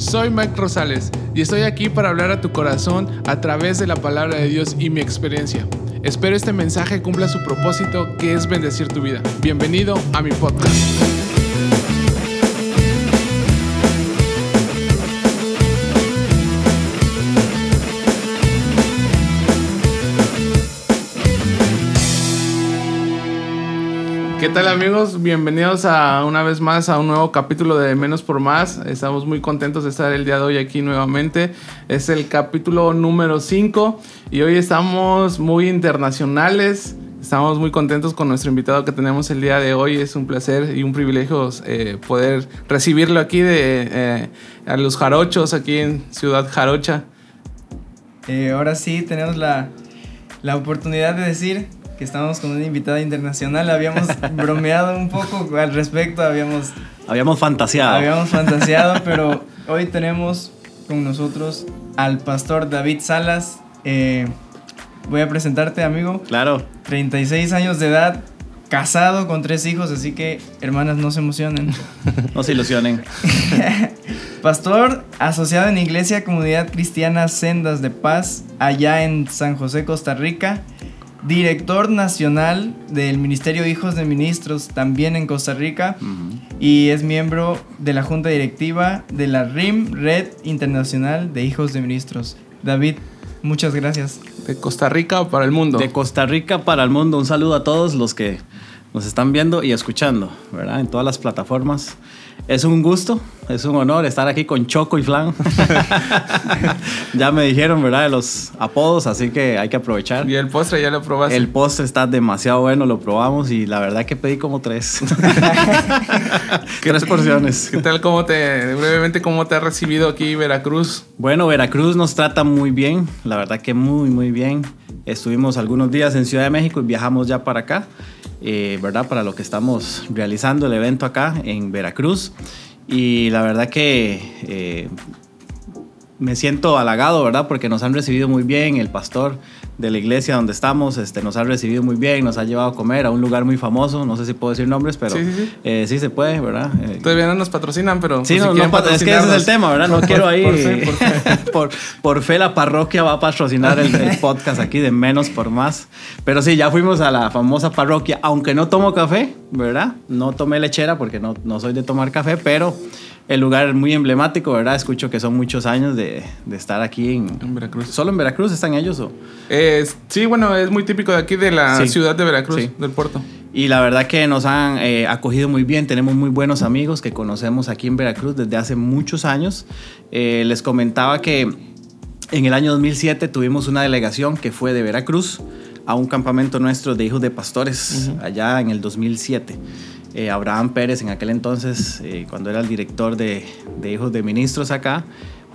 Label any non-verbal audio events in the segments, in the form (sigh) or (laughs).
Soy Mike Rosales y estoy aquí para hablar a tu corazón a través de la palabra de Dios y mi experiencia. Espero este mensaje cumpla su propósito que es bendecir tu vida. Bienvenido a mi podcast. ¿Qué tal amigos? Bienvenidos a una vez más a un nuevo capítulo de Menos por Más. Estamos muy contentos de estar el día de hoy aquí nuevamente. Es el capítulo número 5 y hoy estamos muy internacionales. Estamos muy contentos con nuestro invitado que tenemos el día de hoy. Es un placer y un privilegio eh, poder recibirlo aquí de eh, a los jarochos, aquí en Ciudad Jarocha. Eh, ahora sí tenemos la, la oportunidad de decir que estamos con una invitada internacional. Habíamos (laughs) bromeado un poco al respecto, habíamos... Habíamos fantaseado. Habíamos fantaseado, pero hoy tenemos con nosotros al pastor David Salas. Eh, voy a presentarte, amigo. Claro. 36 años de edad, casado con tres hijos, así que hermanas no se emocionen. (laughs) no se ilusionen. (laughs) Pastor asociado en Iglesia Comunidad Cristiana Sendas de Paz, allá en San José, Costa Rica director nacional del Ministerio Hijos de Ministros, también en Costa Rica, y es miembro de la Junta Directiva de la RIM, Red Internacional de Hijos de Ministros. David, muchas gracias. De Costa Rica para el mundo. De Costa Rica para el mundo. Un saludo a todos los que nos están viendo y escuchando, ¿verdad? En todas las plataformas. Es un gusto, es un honor estar aquí con Choco y Flan. (laughs) ya me dijeron, ¿verdad? De los apodos, así que hay que aprovechar. ¿Y el postre ya lo probaste? El postre está demasiado bueno, lo probamos y la verdad que pedí como tres. (laughs) (laughs) tres porciones. ¿Qué tal? ¿Cómo te, brevemente, cómo te ha recibido aquí Veracruz? Bueno, Veracruz nos trata muy bien, la verdad que muy, muy bien. Estuvimos algunos días en Ciudad de México y viajamos ya para acá. Eh, ¿verdad? Para lo que estamos realizando el evento acá en Veracruz. Y la verdad que eh, me siento halagado, ¿verdad? Porque nos han recibido muy bien. El pastor de la iglesia donde estamos este, nos ha recibido muy bien, nos ha llevado a comer a un lugar muy famoso. No sé si puedo decir nombres, pero sí, sí, eh, se puede, ¿verdad? Todavía no nos patrocinan, pero. Sí, pues, no, es que ese es el tema, ¿verdad? No quiero ahí. Por fe, (laughs) por, fe, la parroquia va a patrocinar el, el, (laughs) podcast aquí de menos por más. Pero sí, ya fuimos a la famosa parroquia, aunque no tomo café, ¿verdad? No tomé lechera porque no, no soy de tomar café, pero el lugar muy emblemático, ¿verdad? Escucho que son muchos años de, de estar aquí en, en, Veracruz. ¿Solo en Veracruz están ellos o? Eh, sí, bueno, es muy típico de aquí de la sí. ciudad de Veracruz, sí. del puerto. Y la verdad que nos han eh, acogido muy bien, tenemos muy buenos amigos que conocemos aquí en Veracruz desde hace muchos años. Eh, les comentaba que en el año 2007 tuvimos una delegación que fue de Veracruz a un campamento nuestro de hijos de pastores uh -huh. allá en el 2007. Eh, Abraham Pérez en aquel entonces, eh, cuando era el director de, de, hijos de ministros acá,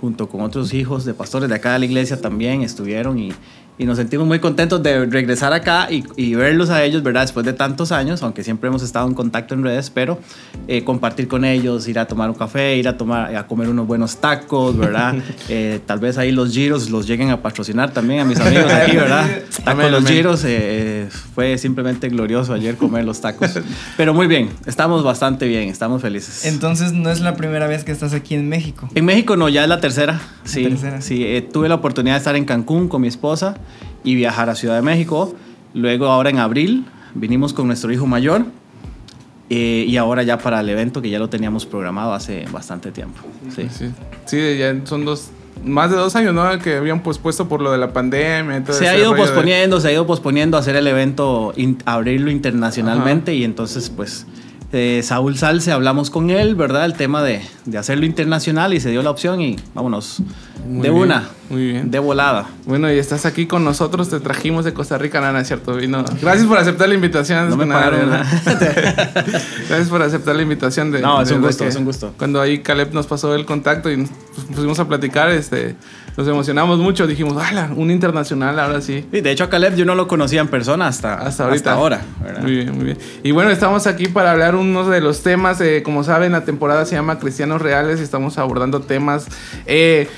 junto con otros hijos de pastores de acá de la iglesia también estuvieron y, y nos sentimos muy contentos de regresar acá y, y, verlos a ellos, ¿verdad? Después de tantos años, aunque siempre hemos estado en contacto en redes, pero eh, compartir con ellos, ir a tomar un café, ir a, tomar, a comer unos buenos tacos, ¿verdad? (laughs) eh, tal vez ahí los giros los lleguen a patrocinar también a mis amigos aquí, (laughs) ¿verdad? Tacos los giros, eh, fue simplemente glorioso ayer comer los tacos. (laughs) Pero muy bien, estamos bastante bien, estamos felices. Entonces, ¿no es la primera vez que estás aquí en México? En México no, ya es la tercera. Sí, la tercera. sí eh, tuve la oportunidad de estar en Cancún con mi esposa y viajar a Ciudad de México. Luego ahora en abril vinimos con nuestro hijo mayor eh, y ahora ya para el evento que ya lo teníamos programado hace bastante tiempo. Sí, sí, sí ya son dos, más de dos años, ¿no? Que habían pospuesto por lo de la pandemia. Todo se ha ido posponiendo, de... se ha ido posponiendo hacer el evento, in, abrirlo internacionalmente Ajá. y entonces pues eh, Saúl Salce, hablamos con él, ¿verdad? El tema de, de, hacerlo internacional y se dio la opción y vámonos. Muy de bien, una. Muy bien. De volada. Bueno, y estás aquí con nosotros, te trajimos de Costa Rica, Nana, ¿cierto? Vino. (laughs) Gracias por aceptar la invitación. No me pagaron nada. (laughs) (laughs) Gracias por aceptar la invitación de. No, es un gusto, es un gusto. Cuando ahí Caleb nos pasó el contacto y nos pusimos a platicar, este. Nos emocionamos mucho, dijimos, ¡hala! Un internacional, ahora sí. De hecho a Caleb yo no lo conocía en persona hasta, hasta, ahorita. hasta ahora. ¿verdad? Muy bien, muy bien. Y bueno, estamos aquí para hablar uno de los temas, eh, como saben, la temporada se llama Cristianos Reales y estamos abordando temas eh,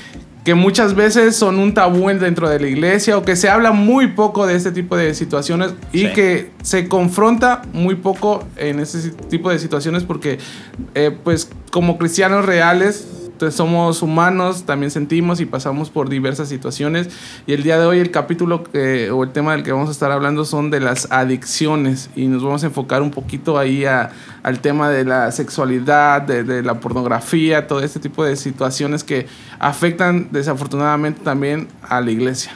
que muchas veces son un tabú dentro de la iglesia o que se habla muy poco de este tipo de situaciones y sí. que se confronta muy poco en este tipo de situaciones porque, eh, pues, como cristianos reales Entonces somos humanos, también sentimos y pasamos por diversas situaciones. Y el día de hoy el capítulo o el tema del que vamos a estar hablando son de las adicciones. Y nos vamos a enfocar un poquito ahí a, al tema de la sexualidad, de, de, la pornografía, todo este tipo de situaciones que afectan desafortunadamente también a la iglesia.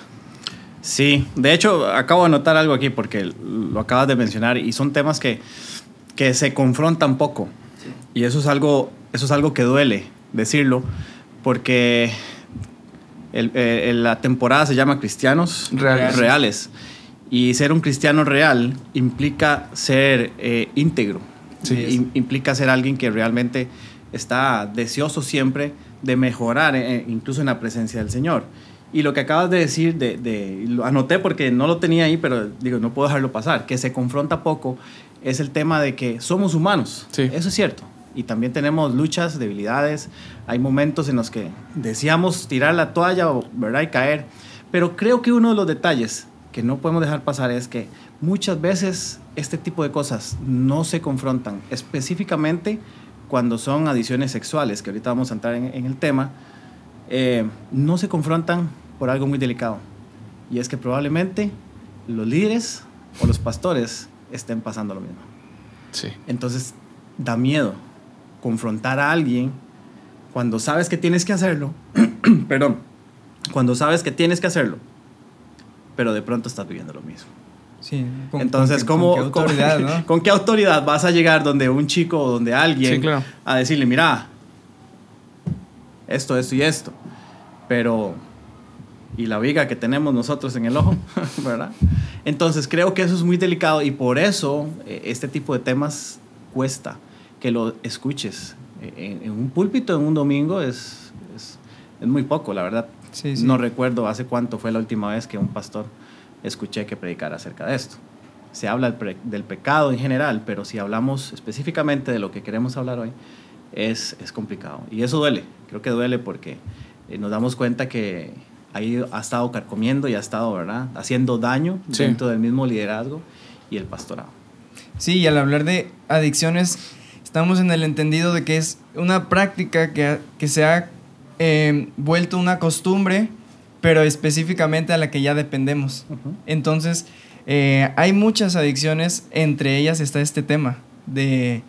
Sí, de hecho acabo de notar algo aquí porque lo acabas de mencionar y son temas que, que se confrontan poco. Y eso es algo, eso es algo que duele decirlo, porque el, eh, la temporada se llama Cristianos reales. reales. Y ser un cristiano real implica ser eh, íntegro. Sí, implica ser alguien que realmente está deseoso siempre de mejorar, eh, incluso en la presencia del Señor. Y lo que acabas de decir, de, de, lo anoté porque no lo tenía ahí, pero digo, no puedo dejarlo pasar, que se confronta poco, es el tema de que somos humanos. Sí. Eso es cierto y también tenemos luchas, debilidades. Hay momentos en los que deseamos tirar la toalla ¿verdad? y caer. Pero creo que uno de los detalles que no podemos dejar pasar es que muchas veces este tipo de cosas no se confrontan, específicamente cuando son adiciones sexuales, que ahorita vamos a entrar en, en el tema, eh, no se confrontan por algo muy delicado. Y es que probablemente los líderes o los pastores estén pasando lo mismo. Sí. Entonces da miedo confrontar a alguien cuando sabes que tienes que hacerlo, (clears throat) perdón, cuando sabes que tienes que hacerlo, pero de pronto estás viviendo lo mismo. Sí, con, Entonces, ¿cómo, con, qué autoridad, con, (laughs) ¿no? ¿con, qué autoridad vas a llegar donde un chico o donde alguien sí, claro. a decirle, mira, esto, esto y esto? Pero, ¿y la viga que tenemos nosotros en el ojo? (laughs) ¿Verdad? Entonces, creo que eso es muy delicado y por eso eh, este tipo de temas cuesta que lo escuches. En, en, un púlpito en un domingo es, es, es muy poco, la verdad. Sí, sí. No recuerdo hace cuánto fue la última vez que un pastor escuché que predicara acerca de esto. Se habla del, pre, del, pecado en general, pero si hablamos específicamente de lo que queremos hablar hoy, es, es complicado. Y eso duele, creo que duele porque eh, nos damos cuenta que ahí ha estado carcomiendo y ha estado, ¿verdad?, haciendo daño sí. dentro del mismo liderazgo y el pastorado. Sí, y al hablar de adicciones, estamos en el entendido de que es una práctica que, que se ha eh, vuelto una costumbre, pero específicamente a la que ya dependemos. Uh -huh. Entonces, eh, hay muchas adicciones, entre ellas está este tema de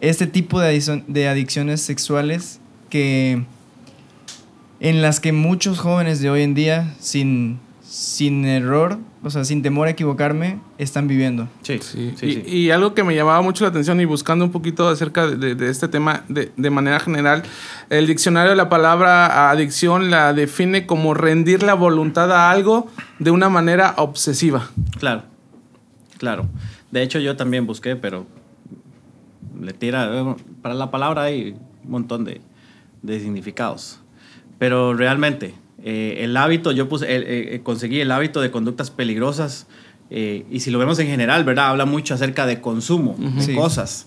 este tipo de, adicción, de adicciones sexuales que en las que muchos jóvenes de hoy en día, sin, sin error, o sea, sin temor a equivocarme, están viviendo. Sí, sí, sí, y, sí. y, algo que me llamaba mucho la atención y buscando un poquito acerca de, de, de este tema de, de, manera general, el diccionario de la palabra adicción la define como rendir la voluntad a algo de una manera obsesiva. Claro, claro. De hecho, yo también busqué, pero le tira, para la palabra hay un montón de, de significados. Pero realmente, eh, el hábito, yo puse, eh, eh, conseguí el hábito de conductas peligrosas, eh, y si lo vemos en general, ¿verdad? Habla mucho acerca de consumo, uh -huh. de sí. cosas.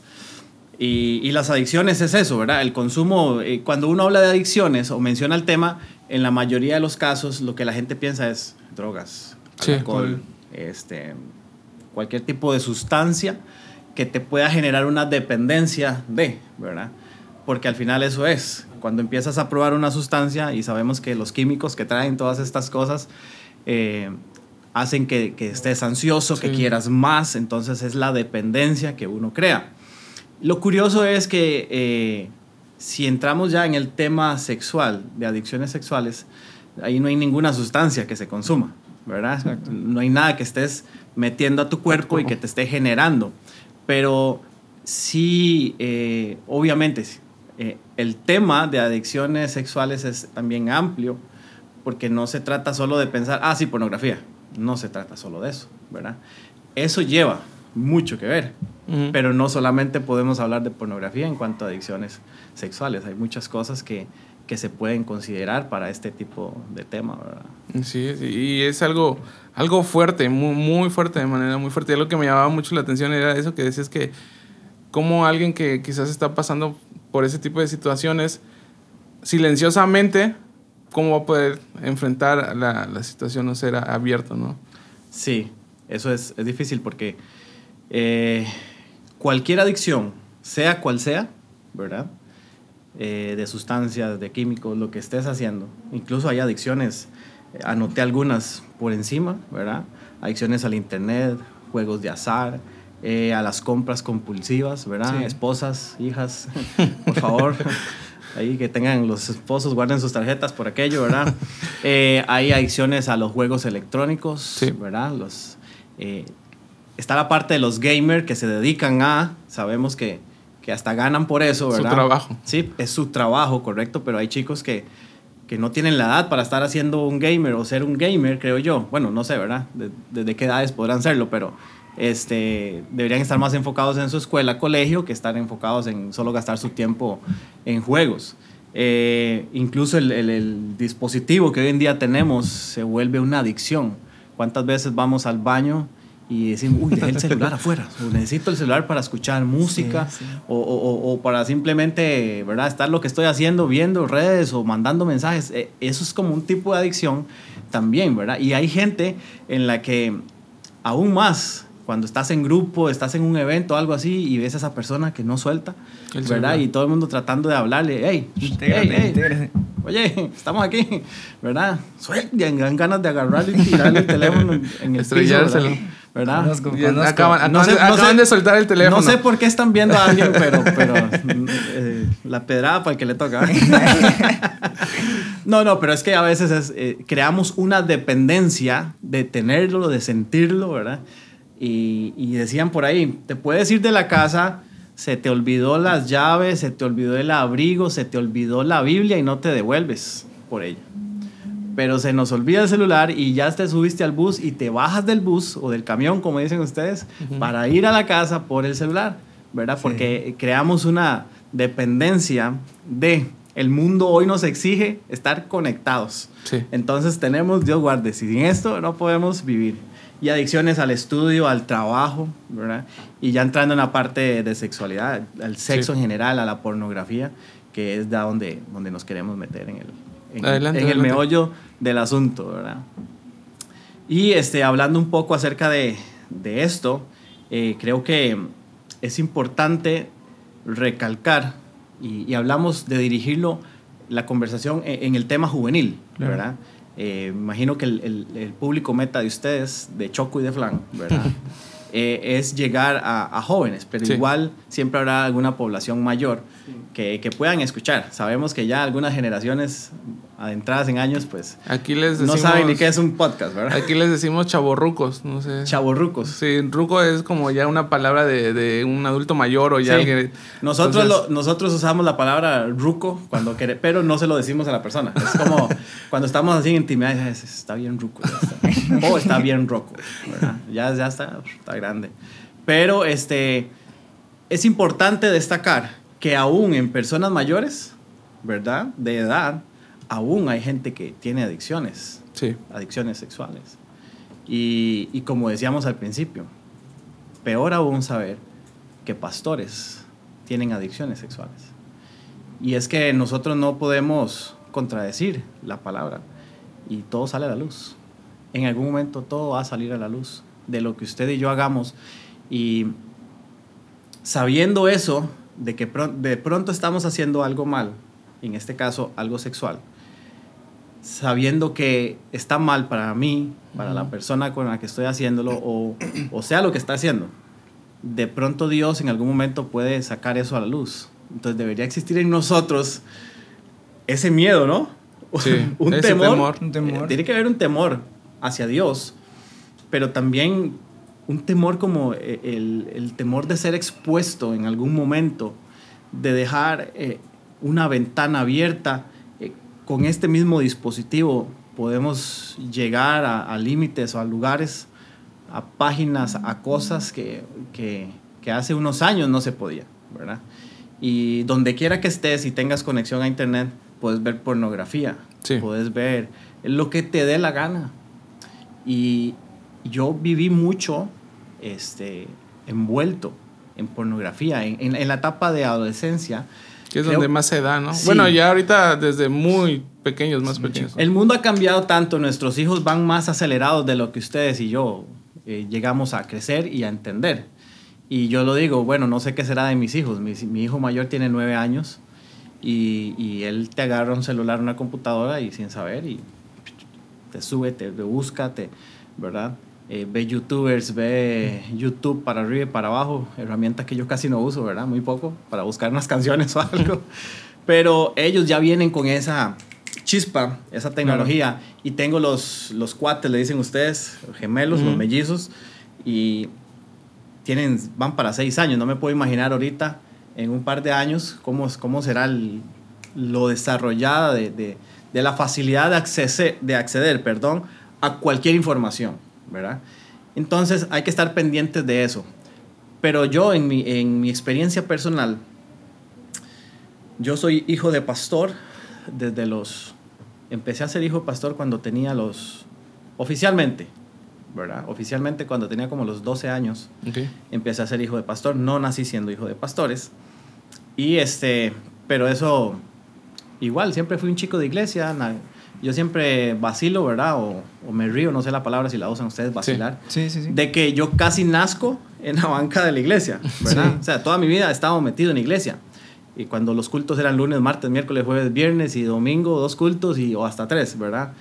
Y, y, las adicciones es eso, ¿verdad? El consumo, cuando uno habla de adicciones o menciona el tema, en la mayoría de los casos lo que la gente piensa es drogas, sí, alcohol, cool. este, cualquier tipo de sustancia que te pueda generar una dependencia de, ¿verdad? Porque al final eso es, cuando empiezas a probar una sustancia y sabemos que los químicos que traen todas estas cosas eh, hacen que, que, estés ansioso, sí. que quieras más, entonces es la dependencia que uno crea. Lo curioso es que eh, si entramos ya en el tema sexual, de adicciones sexuales, ahí no hay ninguna sustancia que se consuma, ¿verdad? Exacto. No hay nada que estés metiendo a tu cuerpo y que te esté generando. Pero sí, eh, obviamente, eh, el tema de adicciones sexuales es también amplio, porque no se trata solo de pensar, ah, sí, pornografía. No se trata solo de eso, ¿verdad? Eso lleva mucho que ver, uh -huh. pero no solamente podemos hablar de pornografía en cuanto a adicciones sexuales, hay muchas cosas que, que se pueden considerar para este tipo de tema, ¿verdad? Sí, sí, y es algo, algo fuerte, muy, muy fuerte, de manera muy fuerte. Y algo que me llamaba mucho la atención era eso que decías que como alguien que quizás está pasando por ese tipo de situaciones, silenciosamente, ¿cómo va a poder enfrentar la, la situación o ser abierto, no? Sí, eso es, es difícil porque eh, cualquier adicción, sea cual sea, ¿verdad? eh, de sustancias, de químicos, lo que estés haciendo. Incluso hay adicciones, eh, anoté algunas por encima, ¿verdad? Adicciones al internet, juegos de azar, eh, a las compras compulsivas, ¿verdad? Sí. Esposas, hijas, (laughs) por favor. Ahí que tengan los esposos, guarden sus tarjetas por aquello, ¿verdad? (laughs) Eh, hay adicciones a los juegos electrónicos, Sí. ¿verdad? Los, eh, está la parte de los gamers que se dedican a, sabemos que, que hasta ganan por eso, Su ¿verdad? trabajo. Sí, es su trabajo, correcto, pero hay chicos que, que no tienen la edad para estar haciendo un gamer o ser un gamer, creo yo. Bueno, no sé, ¿verdad? De- ¿Desde qué edades podrán serlo? Pero este, deberían estar más enfocados en su escuela, colegio, que estar enfocados en solo gastar su tiempo en juegos. Eh, incluso el, el- el dispositivo que hoy en día tenemos se vuelve una adicción. ¿Cuántas veces vamos al baño y decimos, uy, dejé el celular afuera, o necesito el celular para escuchar música, Sí, sí. O, o- o- para simplemente, ¿verdad? Estar lo que estoy haciendo, viendo redes o mandando mensajes. Eh, Eso es como un tipo de adicción también, ¿verdad? Y hay gente en la que aún más, cuando estás en grupo, estás en un evento, algo así, y ves a esa persona que no suelta, El ¿verdad? celular. Y todo el mundo tratando de hablarle, hey, Intégrate, hey, intégrate. oye, estamos aquí, ¿verdad? Suelten, dan ganas de agarrarle y tirarle el teléfono en, en el piso, Estrellárselo. ¿verdad? ¿verdad? Conozco, conozco. acaban, acaban No sé- de, no acaban sé- de soltar el teléfono. No sé por qué están viendo a alguien, pero, pero eh, la pedrada para el que le toca. (laughs) no, no, pero es que a veces es, eh, creamos una dependencia de tenerlo, de sentirlo, ¿verdad? Y, y decían por ahí, te puedes ir de la casa, se te olvidó las llaves, se te olvidó el abrigo, se te olvidó la Biblia y no te devuelves por ella. Pero se nos olvida el celular y ya te subiste al bus y te bajas del bus o del camión, como dicen ustedes, para ir a la casa por el celular, ¿verdad? Sí. Porque creamos una dependencia de el mundo hoy nos exige estar conectados. Sí. Entonces tenemos, Dios guarde, sin esto no podemos vivir. Y adicciones al estudio, al trabajo, ¿verdad? Y ya entrando en la parte de sexualidad, al sexo Sí. en general, a la pornografía, que es de donde, donde nos queremos meter en el, en, Adelante, en el adelante. meollo del asunto, ¿verdad? Y este, hablando un poco acerca de, de esto, eh, creo que es importante recalcar, y, y hablamos de dirigirlo, la conversación en, en el tema juvenil, Claro. ¿verdad? Eh, imagino que el, el- el público meta de ustedes, de Choco y de Flan, ¿verdad? (laughs) Eh, es llegar a, a jóvenes, pero Sí. igual siempre habrá alguna población mayor que, que puedan escuchar. Sabemos que ya algunas generaciones adentradas en años, pues Aquí les no decimos. saben ni qué es un podcast, ¿verdad? Aquí les decimos chavorrucos, no sé. Chavorrucos. Sí, ruco es como ya una palabra de, de un adulto mayor o ya Sí. alguien. Nosotros, Entonces- lo- nosotros usamos la palabra ruco cuando quere- pero no se lo decimos a la persona. Es como (laughs) cuando estamos así en intimidad, está bien ruco. ya está". O está bien roco. ¿verdad? Ya, ya está, está grande. Pero este, es importante destacar que aún en personas mayores, ¿verdad? De edad, aún hay gente que tiene adicciones Sí, adicciones sexuales. Y, y como decíamos al principio, peor aún saber que pastores tienen adicciones sexuales. Y es que nosotros no podemos contradecir la palabra y todo sale a la luz. En algún momento todo va a salir a la luz de lo que usted y yo hagamos. Y sabiendo eso, de que de pronto estamos haciendo algo mal, en este caso algo sexual, sabiendo que está mal para mí, para la persona con la que estoy haciéndolo, (clears throat) o, o sea lo que está haciendo, de pronto Dios en algún momento puede sacar eso a la luz. Entonces debería existir en nosotros ese miedo, ¿no? (laughs) Sí, un ese temor. temor. Un temor. Eh, tiene que haber un temor hacia Dios, pero también un temor como eh, el, el temor de ser expuesto en algún momento, de dejar eh, una ventana abierta. Con este mismo dispositivo podemos llegar a, a límites o a lugares, a páginas, a cosas que, que, que hace unos años no se podía, ¿verdad? Y donde quiera que estés y tengas conexión a internet, puedes ver pornografía, Sí. puedes ver lo que te dé la gana. Y yo viví mucho este, envuelto en pornografía, en, en- en la etapa de adolescencia. Que es Creo- donde más se da, ¿no? Sí. Bueno, ya ahorita desde muy pequeños, más pequeños. El mundo ha cambiado tanto, nuestros hijos van más acelerados de lo que ustedes y yo eh, llegamos a crecer y a entender. Y yo lo digo, bueno, no sé qué será de mis hijos. Mi, mi hijo mayor tiene nueve años. y, y él te agarra un celular, una computadora y sin saber y te sube, te, te busca, te, ¿verdad? Eh, ve youtubers, ve YouTube para arriba y para abajo, herramientas que yo casi no uso, ¿verdad? Muy poco, para buscar unas (laughs) canciones o algo. Pero ellos ya vienen con esa chispa, esa tecnología. Y tengo los, los cuates, le dicen ustedes, gemelos, los mellizos, y tienen, van para seis años. No me puedo imaginar ahorita, en un par de años, cómo, cómo será el- lo desarrollada de, de- de la facilidad de, accese- de acceder perdón, a cualquier información, ¿verdad? Entonces hay que estar pendientes de eso. Pero yo, en mi, en mi experiencia personal, yo soy hijo de pastor desde los... Empecé a ser hijo de pastor cuando tenía los... Oficialmente, ¿verdad? Oficialmente cuando tenía como los 12 años empecé a ser hijo de pastor. No nací siendo hijo de pastores. Y este, pero eso, igual, siempre fui un chico de iglesia. Yo siempre vacilo, ¿verdad? O, o me río, no sé la palabra si la usan ustedes, vacilar. Sí, sí, sí. De que yo casi nazco en la banca de la iglesia, (laughs) ¿verdad? Sí. O sea, toda mi vida he estado metido en iglesia. Y cuando los cultos eran lunes, martes, miércoles, jueves, viernes y domingo, dos cultos y, o hasta tres, ¿verdad?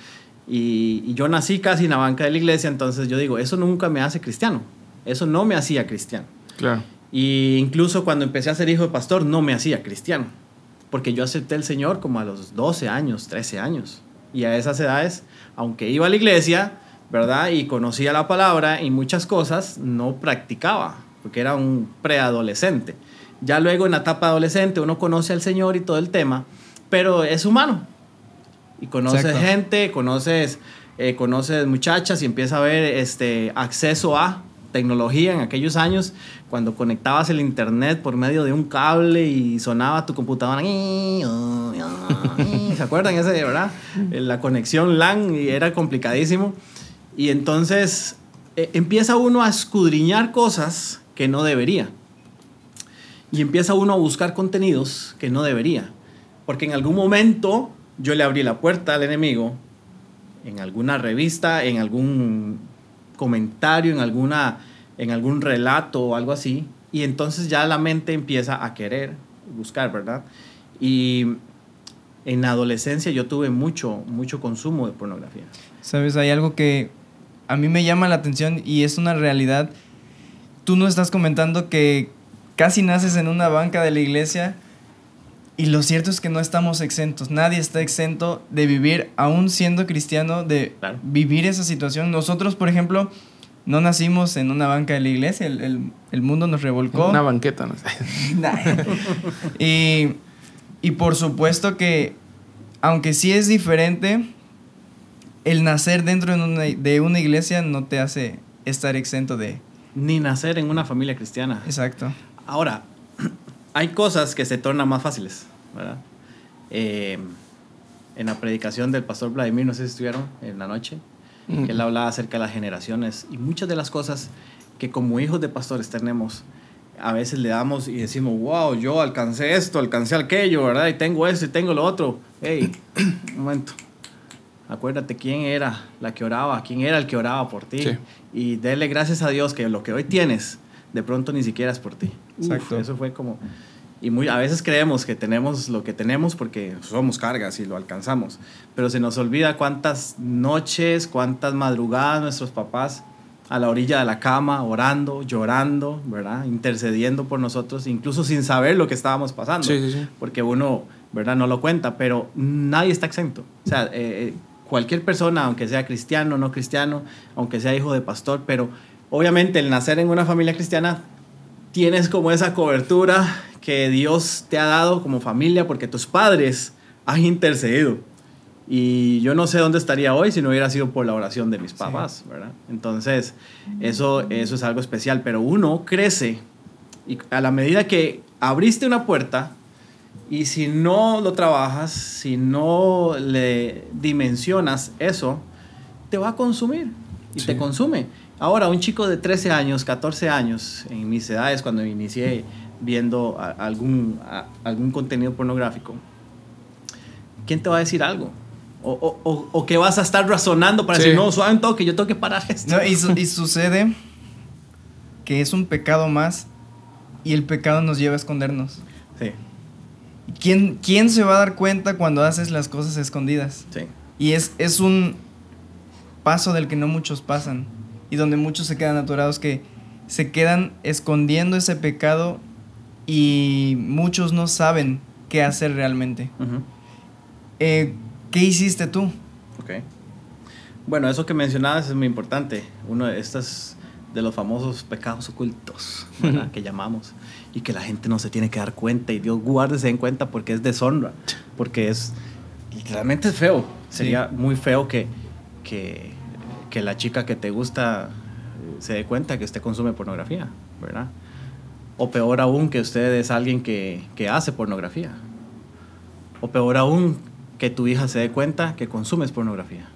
Y, y yo nací casi en la banca de la iglesia, entonces yo digo, eso nunca me hace cristiano. Eso no me hacía cristiano. Claro. Y incluso cuando empecé a ser hijo de pastor, no me hacía cristiano. Porque yo acepté el Señor como a los 12 años, 13 años. Y a esas edades, aunque iba a la iglesia, ¿verdad? Y conocía la palabra y muchas cosas, no practicaba, porque era un preadolescente. Ya luego en la etapa adolescente uno conoce al Señor y todo el tema, pero es humano. Y conoces Exacto. gente, conoces, eh, conoces muchachas y empieza a ver este, acceso a tecnología en aquellos años, cuando conectabas el internet por medio de un cable y sonaba tu computadora. (laughs) ¿Se acuerdan ese, verdad? Eh, La conexión LAN y era complicadísimo. Y entonces eh, empieza uno a escudriñar cosas que no debería. Y empieza uno a buscar contenidos que no debería. Porque en algún momento yo le abrí la puerta al enemigo, en alguna revista, en algún comentario, en, alguna, en algún relato o algo así. Y entonces ya la mente empieza a querer buscar, ¿verdad? Y en la adolescencia yo tuve mucho, mucho consumo de pornografía. Sabes, hay algo que a mí me llama la atención y es una realidad. Tú no estás comentando que casi naces en una banca de la iglesia y lo cierto es que no estamos exentos. Nadie está exento de vivir, aún siendo cristiano, de Claro. vivir esa situación. Nosotros, por ejemplo, no nacimos en una banca de la iglesia, el, el- el mundo nos revolcó. Una banqueta, no (laughs) sé. Y, y por supuesto que, aunque sí es diferente, el nacer dentro de una, de una iglesia no te hace estar exento de... Ni nacer en una familia cristiana. Exacto. Ahora, (clears throat) hay cosas que se tornan más fáciles, ¿verdad? Eh, en la predicación del pastor Vladimir, no sé si estuvieron en la noche, Que él hablaba acerca de las generaciones y muchas de las cosas que como hijos de pastores tenemos, a veces le damos y decimos, wow, yo alcancé esto, alcancé aquello, ¿verdad? Y tengo esto y tengo lo otro. Hey, un momento. Acuérdate quién era la que oraba, quién era el que oraba por ti. Sí. Y dele gracias a Dios que lo que hoy tienes, de pronto ni siquiera es por ti. Uf, Exacto. eso fue como... Y muy, a veces creemos que tenemos lo que tenemos porque somos cargas y lo alcanzamos. Pero se nos olvida cuántas noches, cuántas madrugadas nuestros papás a la orilla de la cama, orando, llorando, ¿verdad? Intercediendo por nosotros, incluso sin saber lo que estábamos pasando. Sí, sí, sí. Porque uno, ¿verdad? No lo cuenta, pero nadie está exento. O sea, eh, eh, cualquier persona, aunque sea cristiano, no cristiano, aunque sea hijo de pastor, pero obviamente el nacer en una familia cristiana tienes como esa cobertura que Dios te ha dado como familia porque tus padres han intercedido. Y yo no sé dónde estaría hoy si no hubiera sido por la oración de mis papás, ¿verdad? Entonces, eso, eso es algo especial. Pero uno crece y a la medida que abriste una puerta y si no lo trabajas, si no le dimensionas eso, te va a consumir y Sí. te consume. Ahora, un chico de 13 años, 14 años, en mis edades, cuando inicié viendo a- algún, a- algún contenido pornográfico, ¿quién te va a decir algo? O, o, o, o que vas a estar razonando para Sí. decir, no, suave un toque, yo tengo que parar esto. No, y, su- y sucede que es un pecado más y el pecado nos lleva a escondernos. Sí. ¿Quién, ¿Quién se va a dar cuenta cuando haces las cosas escondidas? Sí. Y es, es un paso del que no muchos pasan y donde muchos se quedan atorados que se quedan escondiendo ese pecado y muchos no saben qué hacer realmente. Ujú. Eh, ¿Qué hiciste tú? Ok. Bueno, eso que mencionabas es muy importante. Uno de estos de los famosos pecados ocultos (laughs) ¿verdad? que llamamos y que la gente no se tiene que dar cuenta y Dios guárdese en cuenta porque es deshonra, porque es literalmente es feo. Sería muy feo que, que, que la chica que te gusta eh, se dé cuenta que usted consume pornografía, ¿verdad? O peor aún que usted es alguien que, que hace pornografía. O peor aún que tu hija se dé cuenta que consumes pornografía.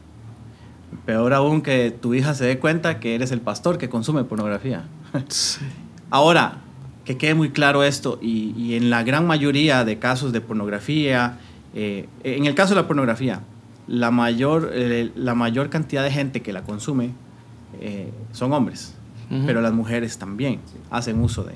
Peor aún que tu hija se dé cuenta que eres el pastor que consume pornografía. (laughs) Ahora, que quede muy claro esto, y, y en la gran mayoría de casos de pornografía, eh, en el caso de la pornografía, la mayor, eh, la mayor cantidad de gente que la consume eh, son hombres, Ujú. pero las mujeres también hacen uso de.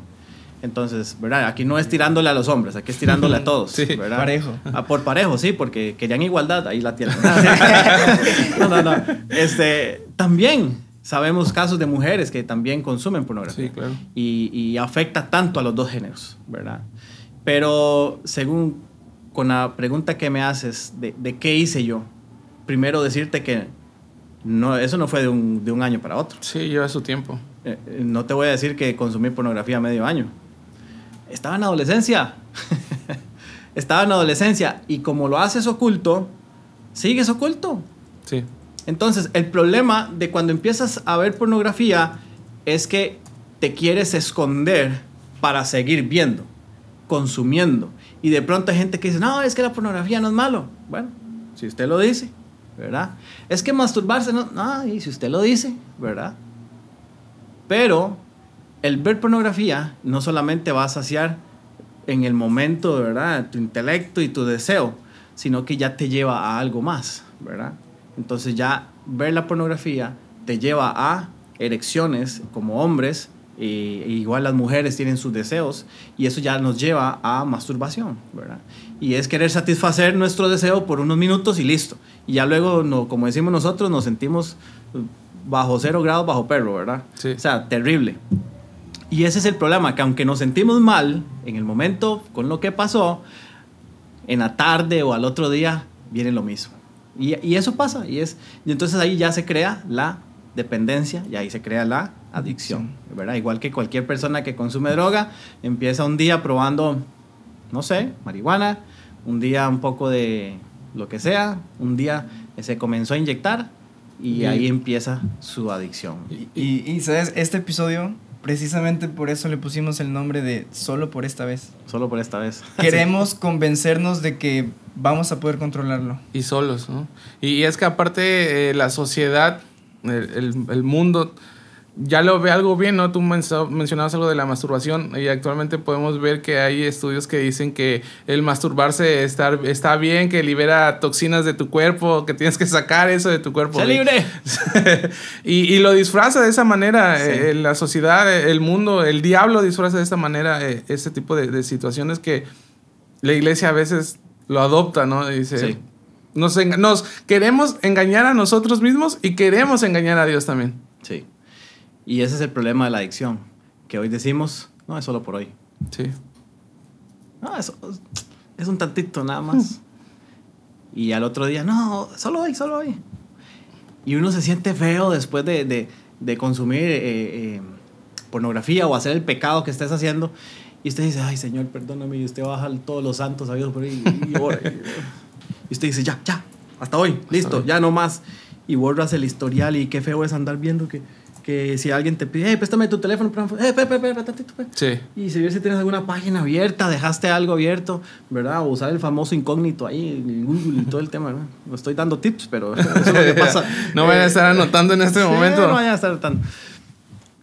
Entonces, ¿verdad? Aquí no es tirándole a los hombres, aquí es tirándole a (laughs) todos. Sí, ¿verdad? parejo. Ah, por parejo, sí, porque querían igualdad, ahí la tienen. (laughs) (laughs) no, no, no. Este, también sabemos casos de mujeres que también consumen pornografía. Sí, claro. Y, y afecta tanto a los dos géneros, ¿verdad? Pero según con la pregunta que me haces de, de qué hice yo, primero decirte que no, eso no fue de un, de un año para otro. Sí, lleva su tiempo. Eh, eh, no te voy a decir que consumí pornografía medio año. Estaba en adolescencia. (laughs) Estaba en adolescencia. Y como lo haces oculto, sigues oculto. Sí. Entonces, el problema de cuando empiezas a ver pornografía es que te quieres esconder para seguir viendo, consumiendo. Y de pronto hay gente que dice, no, es que la pornografía no es malo. Bueno, si usted lo dice, ¿verdad? Es que masturbarse no, no, y si usted lo dice, ¿verdad? Pero el ver pornografía no solamente va a saciar en el momento, ¿verdad? Tu intelecto y tu deseo, sino que ya te lleva a algo más, ¿verdad? Entonces ya ver la pornografía te lleva a erecciones como hombres, y igual las mujeres tienen sus deseos, y eso ya nos lleva a masturbación, ¿verdad? Y es querer satisfacer nuestro deseo por unos minutos y listo. Y ya luego, no, como decimos nosotros, nos sentimos bajo cero grados bajo perro, ¿verdad? Sí. O sea, terrible. Y ese es el problema, que aunque nos sentimos mal en el momento con lo que pasó, en la tarde o al otro día viene lo mismo. Y, y eso pasa, y, es, y entonces ahí ya se crea la dependencia y ahí se crea la adicción, ¿verdad? Igual que cualquier persona que consume droga, empieza un día probando, no sé, marihuana, un día un poco de lo que sea, un día se comenzó a inyectar y Y- ahí empieza su adicción. Y, y, ¿sabes? Este episodio, precisamente por eso le pusimos el nombre de Solo por esta vez. Solo por esta vez. (laughs) Queremos convencernos de que vamos a poder controlarlo. Y solos, ¿no? Y es que aparte eh, la sociedad, el, el- el mundo, ya lo ve algo bien, ¿no? Tú mencionabas algo de la masturbación y actualmente podemos ver que hay estudios que dicen que el masturbarse está, está bien, que libera toxinas de tu cuerpo, que tienes que sacar eso de tu cuerpo. ¡Sé libre! (laughs) y, y lo disfraza de esa manera Sí. eh, la sociedad, eh, el mundo, el diablo disfraza de esta manera eh, ese tipo de, de situaciones que la iglesia a veces lo adopta, ¿no? Dice, Sí. nos, nos queremos engañar a nosotros mismos y queremos engañar a Dios también. Sí. Y ese es el problema de la adicción, que hoy decimos, no, es solo por hoy. Sí. No, es, es un tantito nada más. Y al otro día, no, solo hoy, solo hoy. Y uno se siente feo después de, de- de consumir eh, eh, pornografía o hacer el pecado que estés haciendo. Y usted dice, ay Señor, perdóname. Y usted baja todos los santos sabidos por ahí y, ora. y usted dice, ya, ya, hasta hoy, listo, hoy. ya no más. Y borras el historial y qué feo es andar viendo que, que si alguien te pide, hey, préstame tu teléfono. Eh, pe, pe, pe, ratatito, pe". Sí. Y si ves si tienes alguna página abierta, dejaste algo abierto, ¿verdad? O usar el famoso incógnito ahí, el Google y todo el tema, ¿verdad? No estoy dando tips, pero eso es lo que pasa. (laughs) no vayan a Eh, estar anotando en este sí, momento. No vayan a estar tan...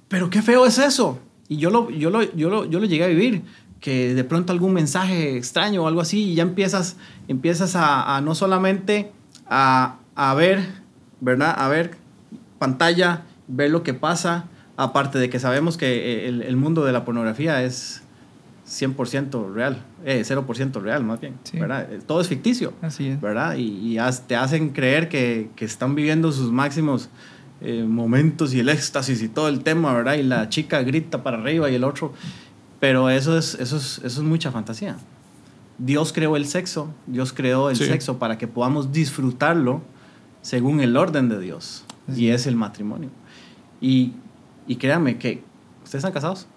Pero qué feo es eso. Y yo lo, yo, lo, yo, lo, yo lo llegué a vivir, que de pronto algún mensaje extraño o algo así, y ya empiezas, empiezas a, a no solamente a, a ver, ¿verdad? A ver pantalla, ver lo que pasa, aparte de que sabemos que eh, el, el mundo de la pornografía es 100% real, eh, 0% real más bien, Sí. ¿verdad? Eh, Todo es ficticio, Así es. ¿verdad? Y, y haz- te hacen creer que, que están viviendo sus máximos eh, momentos y el éxtasis y todo el tema, ¿verdad? Y la chica grita para arriba y el otro, pero eso es, eso es, eso es mucha fantasía. Dios creó el sexo, Dios creó el Sí. sexo para que podamos disfrutarlo según el orden de Dios, Así y es el matrimonio. Y, y créanme que, ¿ustedes están casados?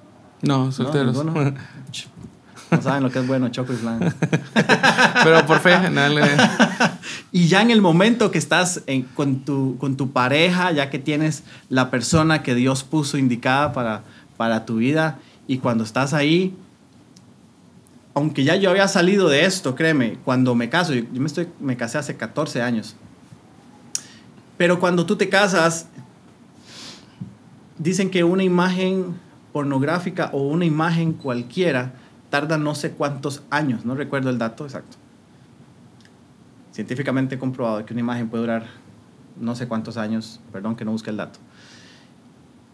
No, solteros. No, (laughs) no saben lo que es bueno, choco y flan. (laughs) Pero por fe, nada, le- (laughs) Y ya en el momento que estás en- con, tu, con tu pareja, ya que tienes la persona que Dios puso indicada para, para tu vida, y cuando estás ahí, aunque ya yo había salido de esto, créeme, cuando me caso, yo, yo me, estoy, me casé hace 14 años, pero cuando tú te casas, dicen que una imagen pornográfica o una imagen cualquiera tarda no sé cuántos años, no recuerdo el dato exacto científicamente comprobado que una imagen puede durar no sé cuántos años, perdón que no busque el dato.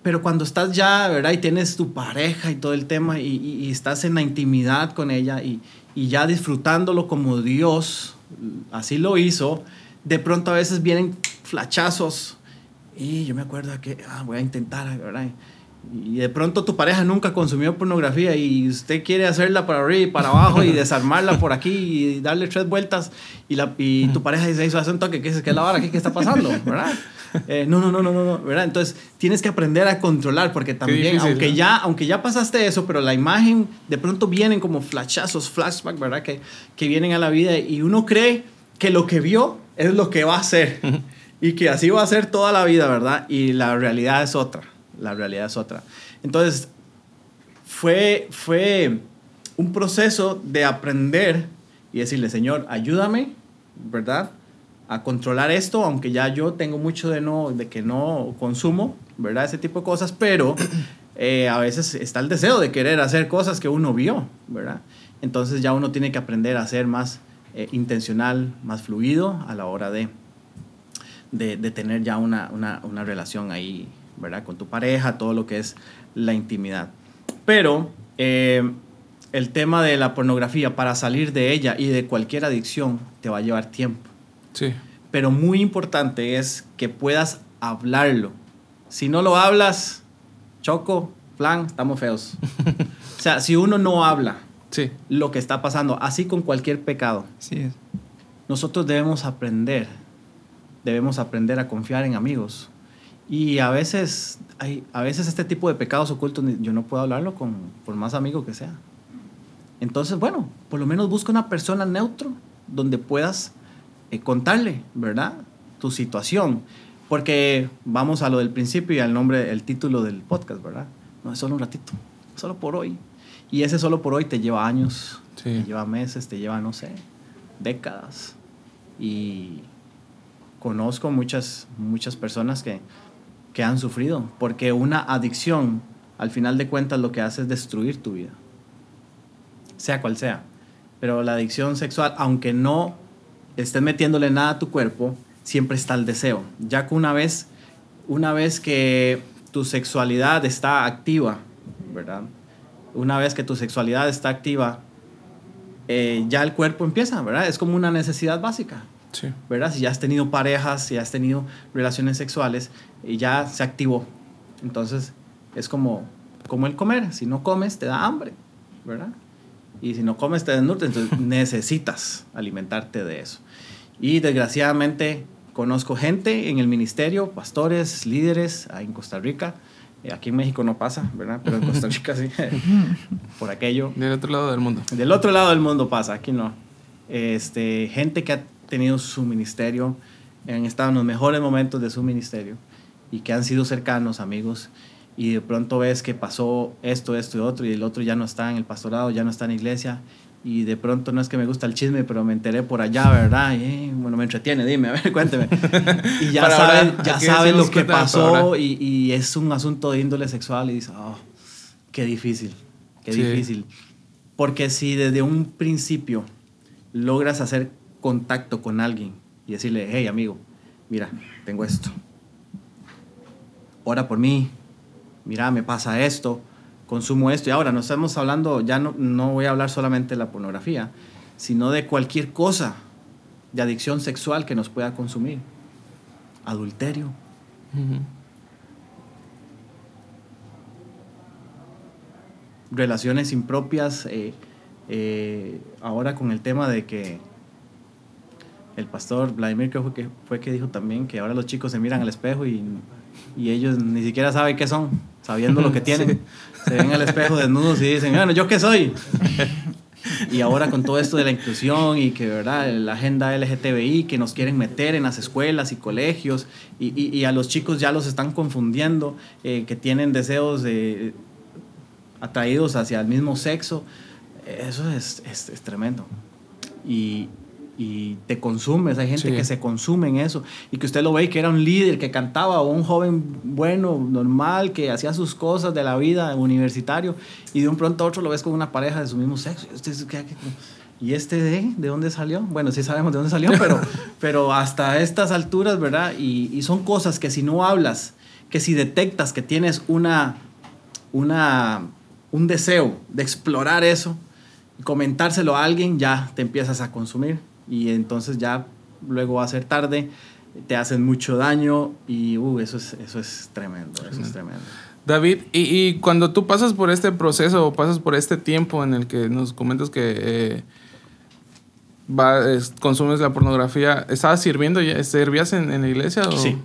Pero cuando estás ya, ¿verdad? Y tienes tu pareja y todo el tema y, estás en la intimidad con ella y ya disfrutándolo como Dios así lo hizo, de pronto a veces vienen flachazos y yo me acuerdo que ah, voy a intentar, ¿verdad? Y de pronto tu pareja nunca consumió pornografía y usted quiere hacerla para arriba y para abajo y (laughs) desarmarla por aquí y darle tres vueltas y, la, y tu pareja dice, eso hace un toque, ¿qué es, qué es la hora? ¿Qué, ¿Qué está pasando? (laughs) ¿Verdad? Eh, no, no, no, no, no, no, ¿verdad? Entonces tienes que aprender a controlar porque también, difícil, aunque, ¿no? ya, aunque ya pasaste eso, pero la imagen de pronto vienen como flashazos, flashback, ¿verdad? Que, que vienen a la vida y uno cree que lo que vio es lo que va a ser (laughs) y que así va a ser toda la vida, ¿verdad? Y la realidad es otra, la realidad es otra. Entonces, fue, fue un proceso de aprender y decirle, Señor, ayúdame, ¿verdad? A controlar esto, aunque ya yo tengo mucho de, no, de que no consumo, ¿verdad? Ese tipo de cosas, pero (clears throat) eh, a veces está el deseo de querer hacer cosas que uno vio, ¿verdad? Entonces ya uno tiene que aprender a ser más eh, intencional, más fluido a la hora de, de, de tener ya una, una, una relación ahí, ¿verdad? Con tu pareja, todo lo que es la intimidad. Pero eh, el tema de la pornografía, para salir de ella y de cualquier adicción, te va a llevar tiempo. Sí. Pero muy importante es que puedas hablarlo. Si no lo hablas, choco, plan, estamos feos. (laughs) o sea, si uno no habla Sí. lo que está pasando, así con cualquier pecado, es. nosotros debemos aprender, debemos aprender a confiar en amigos. Y a veces, hay, a veces este tipo de pecados ocultos yo no puedo hablarlo con, por más amigo que sea. Entonces, bueno, por lo menos busca una persona neutro donde puedas eh, contarle, ¿verdad? Tu situación. Porque vamos a lo del principio y al nombre, el título del podcast, ¿verdad? No es solo un ratito, solo por hoy. Y ese solo por hoy te lleva años, Sí. te lleva meses, te lleva, no sé, décadas. Y conozco muchas, muchas personas que, que han sufrido, porque una adicción, al final de cuentas, lo que hace es destruir tu vida, sea cual sea. Pero la adicción sexual, aunque no estés metiéndole nada a tu cuerpo, siempre está el deseo. Ya que una vez, una vez que tu sexualidad está activa, ¿verdad? Una vez que tu sexualidad está activa, eh, ya el cuerpo empieza, ¿verdad? Es como una necesidad básica. Sí. ¿verdad? Si ya has tenido parejas, si has tenido relaciones sexuales, y ya se activó. Entonces, es como, como el comer. Si no comes, te da hambre, ¿verdad? Y si no comes, te desnutres. Entonces, (laughs) necesitas alimentarte de eso. Y desgraciadamente, conozco gente en el ministerio, pastores, líderes, ahí en Costa Rica. Eh, Aquí en México no pasa, ¿verdad? Pero en Costa Rica sí. (laughs) Por aquello. Del otro lado del mundo. Del otro lado del mundo pasa, aquí no. Este, gente que ha tenido su ministerio, han estado en los mejores momentos de su ministerio y que han sido cercanos, amigos, y de pronto ves que pasó esto, esto y otro, y el otro ya no está en el pastorado, ya no está en la iglesia, y de pronto no es que me gusta el chisme, pero me enteré por allá, ¿verdad? Y, eh, bueno, me entretiene, dime, a ver, (laughs) cuénteme. Y ya saben, ya saben lo que pasó y, y es un asunto de índole sexual y dices, oh, qué difícil, qué Sí. difícil. Porque si desde un principio logras hacer contacto con alguien y decirle, hey amigo, mira, tengo esto. Ora por mí, mira, me pasa esto, consumo esto. Y ahora no estamos hablando, ya no, no voy a hablar solamente de la pornografía, sino de cualquier cosa de adicción sexual que nos pueda consumir. Adulterio. Relaciones impropias. eh, eh, ahora con el tema de que el pastor Vladimir creo que fue que dijo también que ahora los chicos se miran al espejo y, y ellos ni siquiera saben qué son, sabiendo lo que (laughs) tienen. Se ven al espejo desnudos y dicen, bueno, ¿yo qué soy? (laughs) Y ahora con todo esto de la inclusión y que, ¿verdad? La agenda LGTBI que nos quieren meter en las escuelas y colegios y, y- y a los chicos ya los están confundiendo, eh, que tienen deseos de, atraídos hacia el mismo sexo. Eso es, es- es tremendo. Y, y te consumes, hay gente Sí. que se consume en eso y que usted lo ve que era un líder, que cantaba o un joven bueno, normal, que hacía sus cosas de la vida universitario y de un pronto a otro lo ves con una pareja de su mismo sexo. Y, usted se queda que ¿Y este de, de dónde salió? Bueno, sí sabemos de dónde salió, (laughs) pero, pero hasta estas alturas, ¿verdad? Y, y son cosas que si no hablas, que si detectas que tienes una, una, un deseo de explorar eso, comentárselo a alguien, ya te empiezas a consumir y entonces ya luego va a ser tarde, te hacen mucho daño y uh, eso, es, eso es tremendo, eso es tremendo. David, y, y cuando tú pasas por este proceso o pasas por este tiempo en el que nos comentas que eh, va- es- consumes la pornografía, ¿estabas sirviendo ya? ¿Servías en, en la iglesia? O? Sí.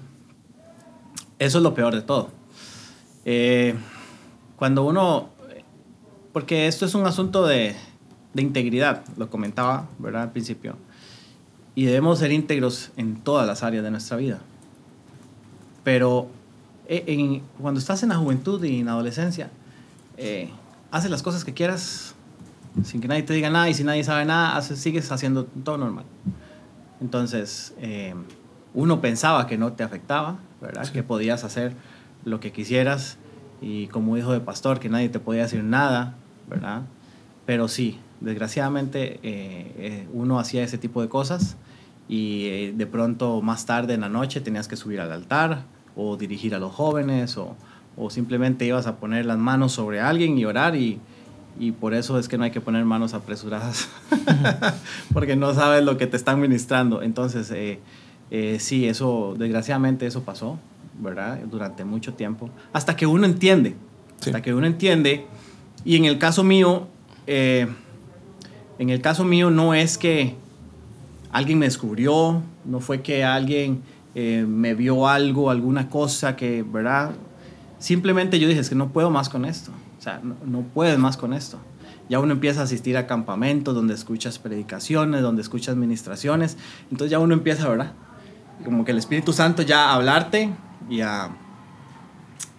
Eso es lo peor de todo. Eh, cuando uno, porque esto es un asunto de, de integridad, lo comentaba, ¿verdad? Al principio. Y debemos ser íntegros en todas las áreas de nuestra vida. Pero en- cuando estás en la juventud y en la adolescencia, eh, haces las cosas que quieras sin que nadie te diga nada y si nadie sabe nada, haces, sigues haciendo todo normal. Entonces, eh, uno pensaba que no te afectaba, ¿verdad? Que podías hacer lo que quisieras y como hijo de pastor, que nadie te podía decir nada, ¿verdad? Pero sí, desgraciadamente eh, eh, uno hacía ese tipo de cosas y eh, de pronto más tarde en la noche tenías que subir al altar o dirigir a los jóvenes o, o simplemente ibas a poner las manos sobre alguien y orar y, y por eso es que no hay que poner manos apresuradas (laughs) porque no sabes lo que te están ministrando. Entonces, eh, eh, sí, eso, desgraciadamente eso pasó, ¿verdad? Durante mucho tiempo, hasta que uno entiende, Sí. hasta que uno entiende, y en el caso mío, eh, en el caso mío no es que alguien me descubrió, no fue que alguien eh, me vio algo, alguna cosa que, ¿verdad? Simplemente yo dije, es que no puedo más con esto. O sea, no, no puedes más con esto. Ya uno empieza a asistir a campamentos donde escuchas predicaciones, donde escuchas ministraciones. Entonces ya uno empieza, ¿verdad? Como que el Espíritu Santo ya a hablarte y a,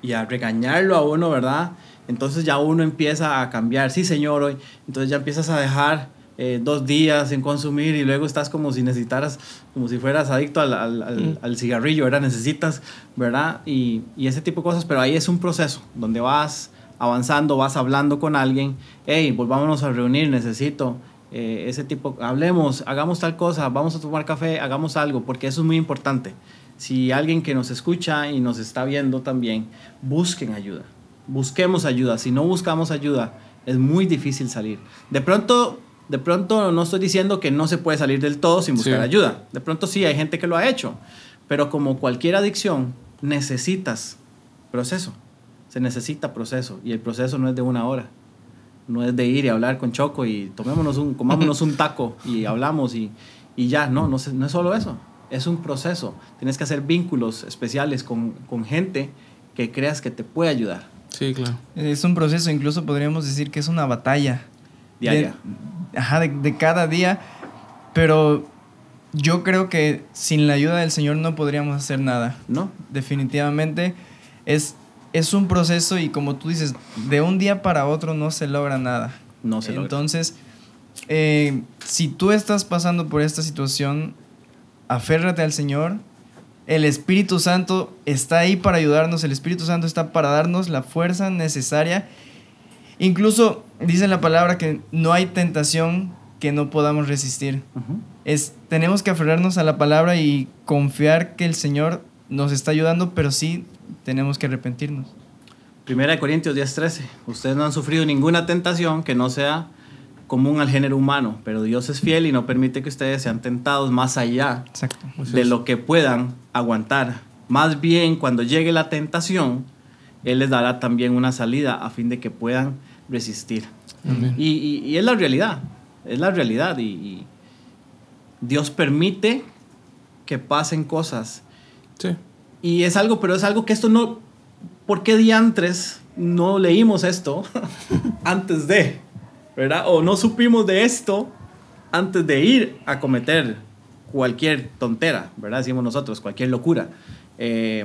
y a regañarlo a uno, ¿verdad? Entonces ya uno empieza a cambiar. Sí, Señor, hoy. Entonces ya empiezas a dejar eh, dos días sin consumir y luego estás como si necesitaras, como si fueras adicto al, al, al- Mm. al cigarrillo, ¿verdad? Necesitas, ¿verdad? Y, y ese tipo de cosas, pero ahí es un proceso donde vas avanzando, vas hablando con alguien, hey, volvámonos a reunir, necesito eh, ese tipo, hablemos, hagamos tal cosa, vamos a tomar café, hagamos algo, porque eso es muy importante. Si alguien que nos escucha y nos está viendo también, busquen ayuda, busquemos ayuda. Si no buscamos ayuda, es muy difícil salir. De pronto, de pronto no estoy diciendo que no se puede salir del todo sin buscar Sí. ayuda. De pronto sí, hay gente que lo ha hecho. Pero como cualquier adicción, necesitas proceso. Se necesita proceso. Y el proceso no es de una hora. No es de ir y hablar con Choco y tomémonos un, comámonos un taco (laughs) y hablamos y, y ya. No, no, no es solo eso. Es un proceso. Tienes que hacer vínculos especiales con, con gente que creas que te puede ayudar. Sí, claro. Es un proceso, incluso podríamos decir que es una batalla. Diaria. De, ajá, de, de cada día. Pero yo creo que sin la ayuda del Señor no podríamos hacer nada. ¿No? Definitivamente es, es un proceso y como tú dices, de un día para otro no se logra nada. No se logra. Entonces, eh, si tú estás pasando por esta situación, aférrate al Señor. El Espíritu Santo está ahí para ayudarnos. El Espíritu Santo está para darnos la fuerza necesaria. Incluso dice la palabra que no hay tentación que no podamos resistir. Es, tenemos que aferrarnos a la palabra y confiar que el Señor nos está ayudando, pero sí tenemos que arrepentirnos. Primera de Corintios 10:13. Ustedes no han sufrido ninguna tentación que no sea común al género humano, pero Dios es fiel y no permite que ustedes sean tentados más allá Exacto. de lo que puedan aguantar. Más bien, cuando llegue la tentación, Él les dará también una salida a fin de que puedan resistir. Y, y- y es la realidad, es la realidad. Y, y Dios permite que pasen cosas. Sí. Y es algo, pero es algo que esto no... ¿Por qué diantres no leímos esto (laughs) antes de? ¿Verdad? O no supimos de esto antes de ir a cometer cualquier tontera, ¿verdad? Decimos nosotros, cualquier locura. Eh,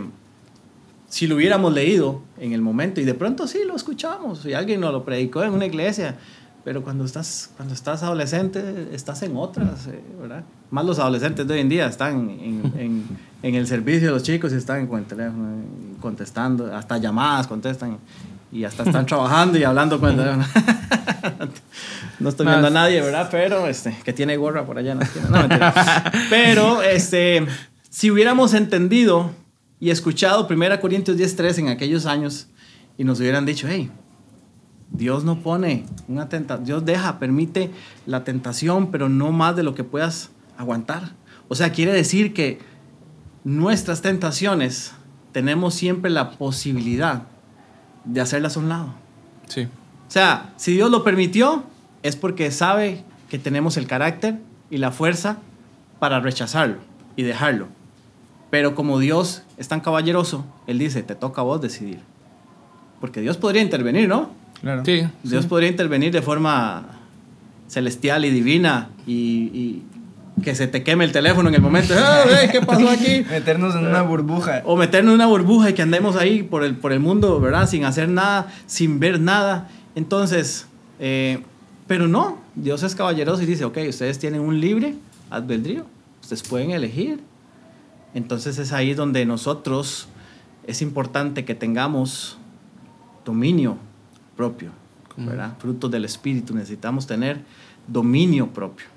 si lo hubiéramos leído en el momento y de pronto sí lo escuchamos y alguien nos lo predicó en una iglesia, pero cuando estás, cuando estás adolescente estás en otras, eh, ¿verdad? Más los adolescentes de hoy en día están en, el servicio de los chicos y están con el teléfono contestando, hasta llamadas contestan y hasta están trabajando y hablando con el teléfono. (laughs) No estoy viendo a nadie, ¿verdad? Pero este, que tiene gorra por allá en la esquina. No, mentira. Pero este, si hubiéramos entendido y escuchado 1 Corintios 10:3 en aquellos años y nos hubieran dicho, hey, Dios no pone una tentación, Dios deja, permite la tentación, pero no más de lo que puedas aguantar. O sea, quiere decir que nuestras tentaciones tenemos siempre la posibilidad de hacerlas a un lado. Sí. O sea, si Dios lo permitió, es porque sabe que tenemos el carácter y la fuerza para rechazarlo y dejarlo. Pero como Dios es tan caballeroso, Él dice, te toca a vos decidir. Porque Dios podría intervenir, ¿no? Claro. Sí. Dios podría intervenir de forma celestial y divina y, y que se te queme el teléfono en el momento. ¡Ah, (laughs) hey, ¿Qué pasó aquí? Meternos en una burbuja. O meternos en una burbuja y que andemos ahí por el, por el mundo, ¿verdad? Sin hacer nada, sin ver nada. Entonces, eh, pero no, Dios es caballeroso y dice, ok, ustedes tienen un libre albedrío, ustedes pueden elegir. Entonces es ahí donde nosotros es importante que tengamos dominio propio, ¿verdad? Frutos del Espíritu, necesitamos tener dominio propio.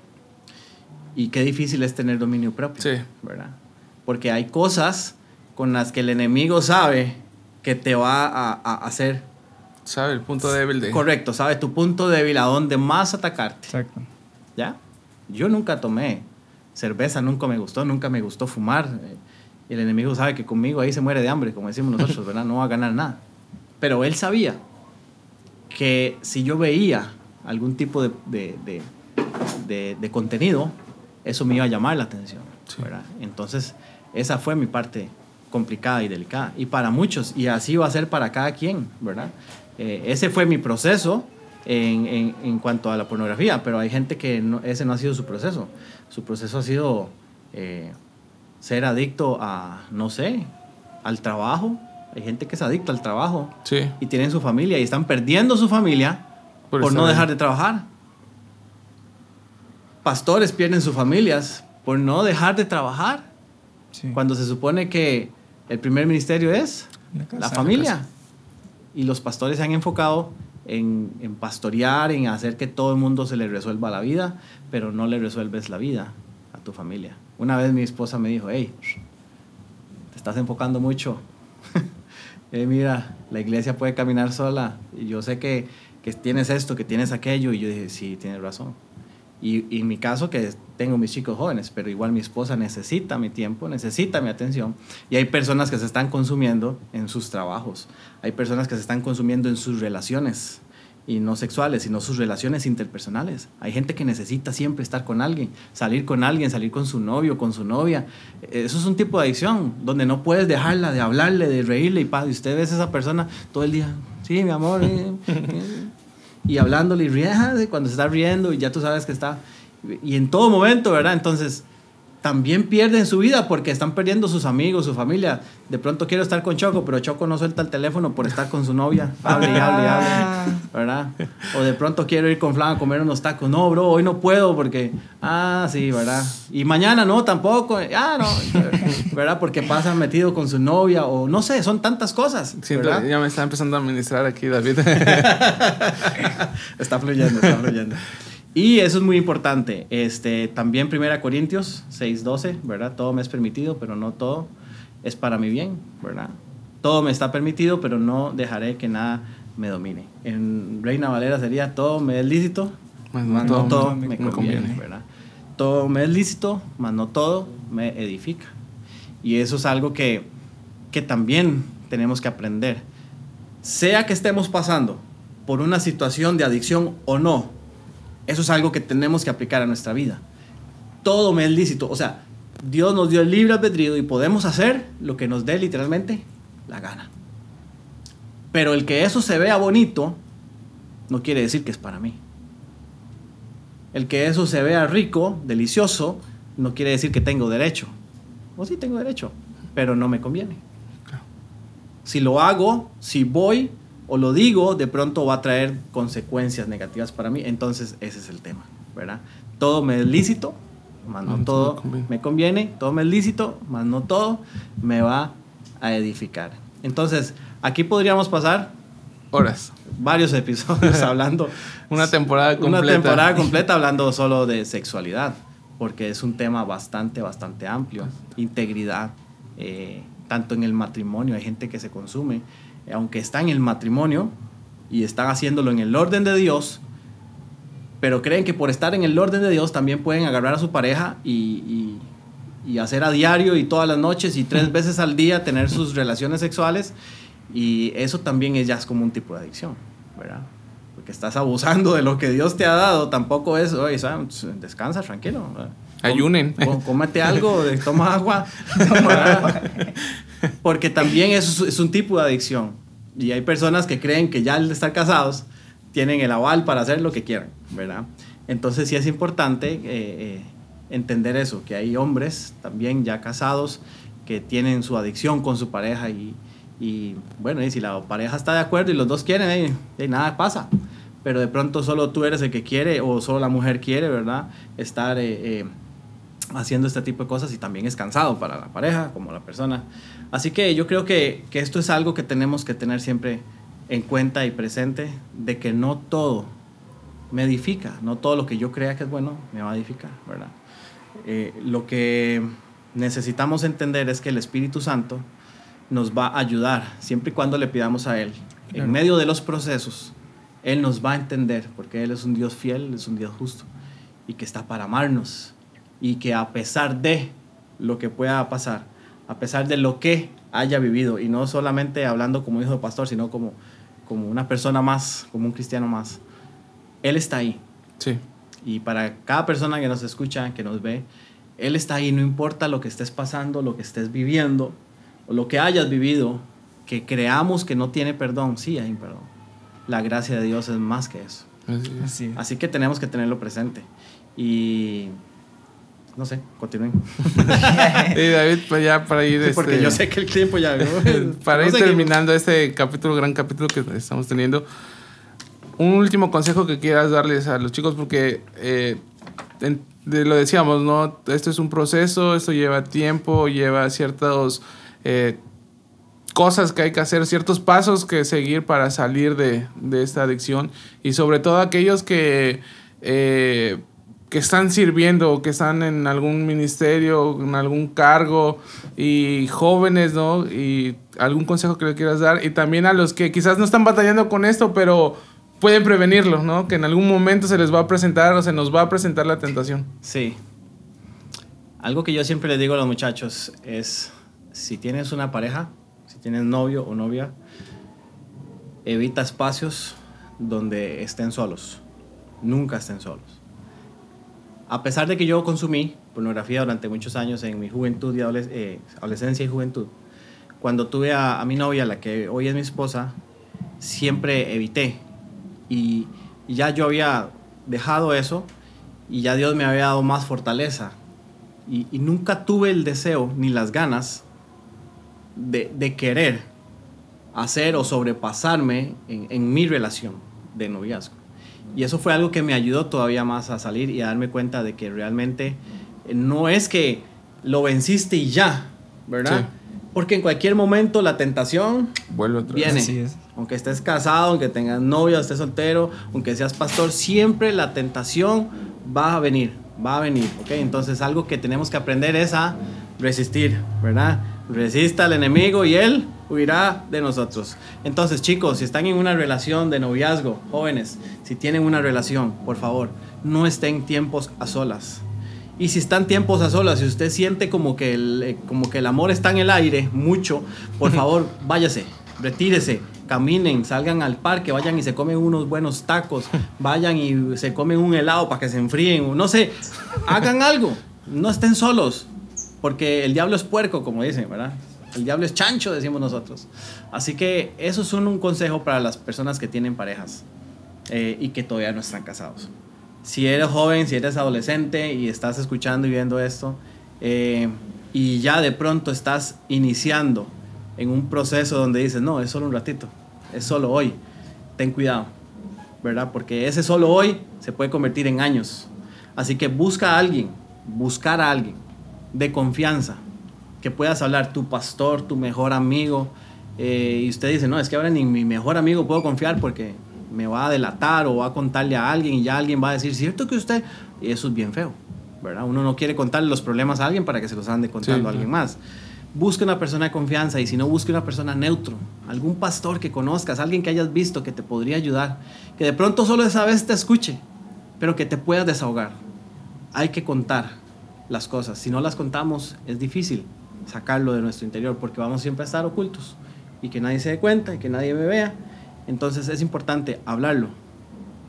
Y qué difícil es tener dominio propio, Sí. ¿verdad? Porque hay cosas con las que el enemigo sabe que te va a, a hacer ¿Sabe? El punto débil de. correcto, sabe tu punto débil, a dónde más atacarte, Exacto. ¿ya? Yo nunca tomé cerveza, nunca me gustó, nunca me gustó fumar. y el enemigo sabe que conmigo ahí se muere de hambre, como decimos nosotros, ¿verdad? No va a ganar nada. Pero él sabía que si yo veía algún tipo de, de- de- de- de contenido, eso me iba a llamar la atención, Sí. Entonces, esa fue mi parte complicada y delicada. Y para muchos, y así va a ser para cada quien, ¿verdad? Eh, ese fue mi proceso en, en- en cuanto a la pornografía, pero hay gente que no- ese no ha sido su proceso. Su proceso ha sido eh, ser adicto a, no sé, al trabajo. Hay gente que es adicta al trabajo Sí. y tienen su familia y están perdiendo su familia Por por, no dejar de trabajar. Pastores pierden sus familias por no dejar de trabajar Sí. cuando se supone que el primer ministerio es La casa. la La familia. Y los pastores se han enfocado en, en pastorear, en hacer que todo el mundo se le resuelva la vida, pero no le resuelves la vida a tu familia. Una vez mi esposa me dijo, hey, te estás enfocando mucho. (laughs) Eh, mira, la iglesia puede caminar sola. Y yo sé que, que tienes esto, que tienes aquello. Y yo dije, sí, tienes razón. Y, y en mi caso, que tengo mis chicos jóvenes, pero igual mi esposa necesita mi tiempo, necesita mi atención. Y hay personas que se están consumiendo en sus trabajos. Hay personas que se están consumiendo en sus relaciones. Y no sexuales, sino sus relaciones interpersonales. Hay gente que necesita siempre estar con alguien, salir con alguien, salir con su novio, con su novia. Eso es un tipo de adicción, donde no puedes dejarla de hablarle, de reírle y paz. Y usted ve a esa persona todo el día, sí, mi amor, eh, eh", y hablándole y riendo, cuando se está riendo y ya tú sabes que está. Y en todo momento, ¿verdad? Entonces, también pierden su vida porque están perdiendo sus amigos, su familia. De pronto quiero estar con Choco, pero Choco no suelta el teléfono por estar con su novia. Hable y hable y hable. ¿Verdad? O de pronto quiero ir con Flan a comer unos tacos. No, bro, hoy no puedo porque. Ah, sí, ¿verdad? Y mañana no, tampoco. Ah, no. (laughs) ¿Verdad? Porque pasa metido con su novia o no sé, son tantas cosas. ¿verdad? ya me está empezando a administrar aquí, David. (laughs) está fluyendo, está fluyendo. Y eso es muy importante. Este, también 1 Corintios 6:12, ¿verdad? Todo me es permitido, pero no todo es para mi bien, ¿verdad? todo me está permitido, pero no dejaré que nada me domine. En Reina Valera sería todo me es lícito, Mas no todo todo me me conviene. conviene, ¿verdad? Todo me es lícito, mas no todo me edifica. Y eso es algo que, que también tenemos que aprender. Sea que estemos pasando por una situación de adicción o no, eso es algo que tenemos que aplicar a nuestra vida. Todo me es lícito. O sea, Dios nos dio el libre albedrío y podemos hacer lo que nos dé literalmente la gana. Pero el que eso se vea bonito no quiere decir que es para mí. El que eso se vea rico, delicioso, no quiere decir que tengo derecho. O sí tengo derecho, pero no me conviene. Si lo hago, si voy o lo digo, de pronto va a traer consecuencias negativas para mí. Entonces ese es el tema, ¿verdad? Todo me es lícito, más no Ah, todo me conviene. me conviene. Todo me es lícito, más no todo me va a edificar. Entonces, aquí podríamos pasar Horas. varios episodios (laughs) hablando Una temporada completa. una temporada (laughs) completa hablando solo de sexualidad, porque es un tema bastante, bastante amplio. Integridad, eh, tanto en el matrimonio, hay gente que se consume, aunque está en el matrimonio y están haciéndolo en el orden de Dios, pero creen que por estar en el orden de Dios también pueden agarrar a su pareja y, y- y hacer a diario y todas las noches y tres veces al día tener sus relaciones sexuales y eso también es ya es como un tipo de adicción, ¿verdad? Porque estás abusando de lo que Dios te ha dado, tampoco es, oye, descansa, tranquilo. ¿verdad? Ayunen. Com- cómete algo, de- toma agua. (laughs) Porque también es un tipo de adicción. Y hay personas que creen que ya al estar casados tienen el aval para hacer lo que quieran, ¿verdad? Entonces sí es importante eh, eh, entender eso, que hay hombres también ya casados que tienen su adicción con su pareja y, y, bueno, y si la pareja está de acuerdo y los dos quieren, eh, eh, nada pasa. Pero de pronto solo tú eres el que quiere o solo la mujer quiere, ¿verdad? Estar eh, eh, haciendo este tipo de cosas y también es cansado para la pareja como la persona. Así que yo creo que, que esto es algo que tenemos que tener siempre en cuenta y presente, de que no todo me edifica, no todo lo que yo crea que es bueno me va a edificar, ¿verdad? Eh, lo que necesitamos entender es que el Espíritu Santo nos va a ayudar siempre y cuando le pidamos a Él. Claro. En medio de los procesos, Él nos va a entender, porque Él es un Dios fiel, es un Dios justo, y que está para amarnos, y que a pesar de lo que pueda pasar, a pesar de lo que haya vivido, y no solamente hablando como hijo de pastor, sino como, como una persona más, como un cristiano más, Él está ahí. Sí. Y para cada persona que nos escucha, que nos ve, Él está ahí, no importa lo que estés pasando, lo que estés viviendo, o lo que hayas vivido, que creamos que no tiene perdón, sí hay perdón. La gracia de Dios es más que eso. Así es. Así. Así que tenemos que tenerlo presente. Y no sé, continúen. (laughs) Y David, pues ya para ir. Sí, porque este, yo sé que el tiempo ya. ¿no? (laughs) para No ir terminando este capítulo, gran capítulo que estamos teniendo, un último consejo que quieras darles a los chicos, porque eh, en- de- lo decíamos, ¿no? Esto es un proceso, esto lleva tiempo, lleva ciertas eh, cosas que hay que hacer, ciertos pasos que seguir para salir de, de esta adicción y sobre todo aquellos que... eh, que están sirviendo o que están en algún ministerio, en algún cargo y jóvenes, ¿no? Y algún consejo que le quieras dar y también a los que quizás no están batallando con esto, pero pueden prevenirlo, ¿no? Que en algún momento se les va a presentar o se nos va a presentar la tentación. Sí. Algo que yo siempre les digo a los muchachos es, si tienes una pareja, si tienes novio o novia, evita espacios donde estén solos. Nunca estén solos. A pesar de que yo consumí pornografía durante muchos años en mi juventud y eh, adolescencia y juventud, cuando tuve a, mi novia, la que hoy es mi esposa, siempre evité. Y, ya yo había dejado eso y ya Dios me había dado más fortaleza. Y, nunca tuve el deseo ni las ganas de, querer hacer o sobrepasarme en mi relación de noviazgo. Y eso fue algo que me ayudó todavía más a salir y a darme cuenta de que realmente eh, no es que lo venciste y ya, ¿verdad? Sí. Porque en cualquier momento la tentación Vuelve otra vez. viene. Así es. Aunque estés casado, aunque tengas novia, estés soltero, aunque seas pastor, siempre la tentación va a venir, va a venir, ¿ok? Entonces algo que tenemos que aprender es a resistir, ¿verdad? Resista al enemigo y él huirá de nosotros. Entonces, chicos, si están en una relación de noviazgo, jóvenes, si tienen una relación, por favor, no estén tiempos a solas. Y si están tiempos a solas, si usted siente como que el, eh, como que el amor está en el aire mucho, por (laughs) favor, váyase, retírese, caminen, salgan al parque, vayan y se comen unos buenos tacos, (laughs) vayan y se comen un helado para que se enfríen, no sé, hagan algo, no estén solos, porque el diablo es puerco, como dicen, ¿verdad? El diablo es chancho, decimos nosotros. Así que eso es un, consejo para las personas que tienen parejas eh, y que todavía no están casados. Si eres joven, si eres adolescente y estás escuchando y viendo esto, eh, y ya de pronto estás iniciando en un proceso donde dices, no, es solo un ratito, es solo hoy, ten cuidado, ¿verdad? Porque ese solo hoy se puede convertir en años. Así que busca a alguien, buscar a alguien de confianza, que puedas hablar, tu pastor, tu mejor amigo, eh, y usted dice, no, es que ahora ni mi mejor amigo puedo confiar porque me va a delatar o va a contarle a alguien y ya alguien va a decir, cierto que usted, y eso es bien feo, ¿verdad? Uno no quiere contarle los problemas a alguien para que se los ande contando Sí, a alguien claro. más. Busque una persona de confianza y si no, busque una persona neutro, algún pastor que conozcas, alguien que hayas visto que te podría ayudar, que de pronto solo esa vez te escuche, pero que te puedas desahogar. Hay que contar las cosas. Si no las contamos, es difícil sacarlo de nuestro interior porque vamos siempre a estar ocultos y que nadie se dé cuenta y que nadie me vea. Entonces es importante hablarlo,